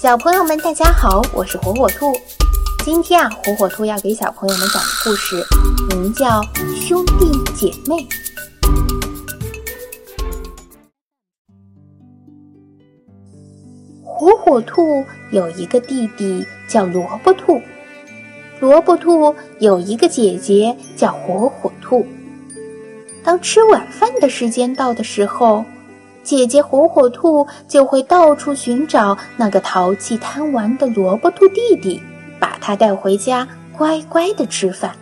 小朋友们，大家好，我是火火兔。今天啊，火火兔要给小朋友们讲的故事名叫《兄弟姐妹》。火火兔有一个弟弟叫萝卜兔，萝卜兔有一个姐姐叫火火兔。当吃晚饭的时间到的时候，姐姐火火兔就会到处寻找那个淘气贪玩的萝卜兔弟弟，把他带回家，乖乖的吃饭。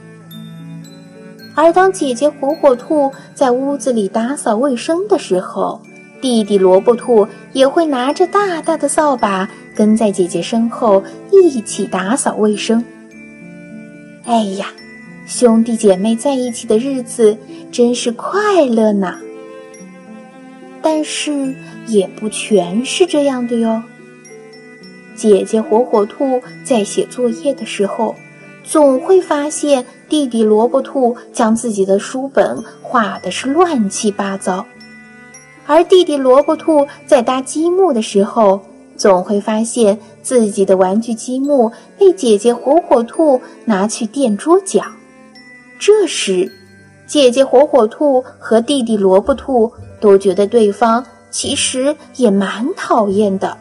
而当姐姐火火兔在屋子里打扫卫生的时候，弟弟萝卜兔也会拿着大大的扫把，跟在姐姐身后一起打扫卫生。哎呀，兄弟姐妹在一起的日子真是快乐呢！但是也不全是这样的哟。姐姐火火兔在写作业的时候，总会发现弟弟萝卜兔将自己的书本画的是乱七八糟；而弟弟萝卜兔在搭积木的时候，总会发现自己的玩具积木被姐姐火火兔拿去垫桌角。这时，姐姐火火兔和弟弟萝卜兔。都觉得对方其实也蛮讨厌的，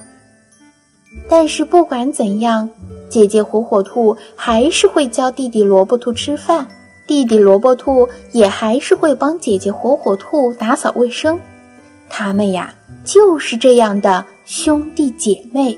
但是不管怎样，姐姐火火兔还是会教弟弟萝卜兔吃饭，弟弟萝卜兔也还是会帮姐姐火火兔打扫卫生。他们呀，就是这样的兄弟姐妹。